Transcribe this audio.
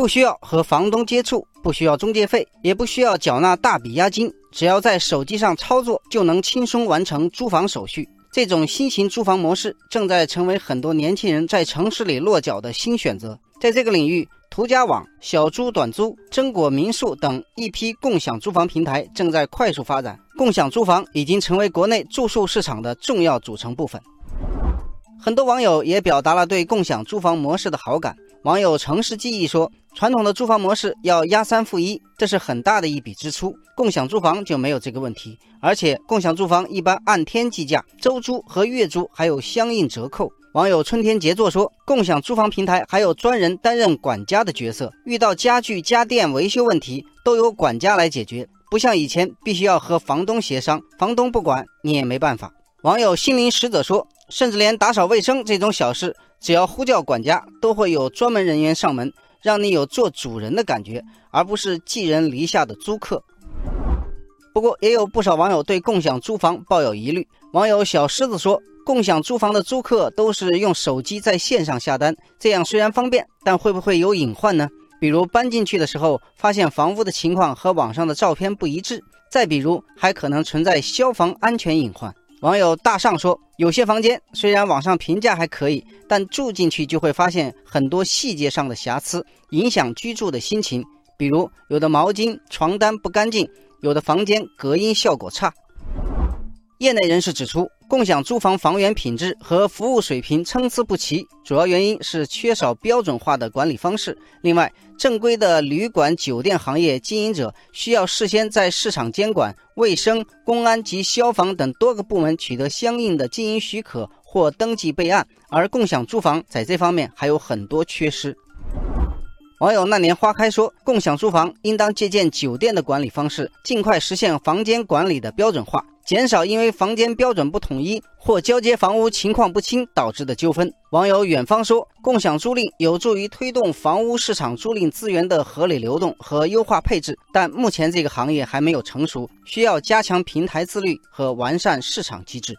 不需要和房东接触，不需要中介费，也不需要缴纳大笔押金，只要在手机上操作就能轻松完成租房手续。这种新型租房模式正在成为很多年轻人在城市里落脚的新选择。在这个领域，途家网、小租短租、真果民宿等一批共享租房平台正在快速发展。共享租房已经成为国内住宿市场的重要组成部分。很多网友也表达了对共享租房模式的好感。网友城市记忆说：“传统的租房模式要押三付一，这是很大的一笔支出。共享租房就没有这个问题，而且共享租房一般按天计价，周租和月租还有相应折扣。”网友春天杰作说：“共享租房平台还有专人担任管家的角色，遇到家具家电维修问题都由管家来解决，不像以前必须要和房东协商，房东不管你也没办法。”网友心灵使者说。甚至连打扫卫生这种小事，只要呼叫管家，都会有专门人员上门，让你有做主人的感觉，而不是寄人篱下的租客。不过，也有不少网友对共享租房抱有疑虑。网友小狮子说：“共享租房的租客都是用手机在线上下单，这样虽然方便，但会不会有隐患呢？比如搬进去的时候，发现房屋的情况和网上的照片不一致；再比如，还可能存在消防安全隐患。”网友大上说：“有些房间虽然网上评价还可以，但住进去就会发现很多细节上的瑕疵，影响居住的心情。比如，有的毛巾、床单不干净，有的房间隔音效果差。”业内人士指出，共享租房房源品质和服务水平参差不齐，主要原因是缺少标准化的管理方式。另外，正规的旅馆、酒店行业经营者需要事先在市场监管、卫生、公安及消防等多个部门取得相应的经营许可或登记备案，而共享租房在这方面还有很多缺失。网友那年花开说，共享租房应当借鉴酒店的管理方式，尽快实现房间管理的标准化，减少因为房间标准不统一或交接房屋情况不清导致的纠纷。网友远方说，共享租赁有助于推动房屋市场租赁资源的合理流动和优化配置，但目前这个行业还没有成熟，需要加强平台自律和完善市场机制。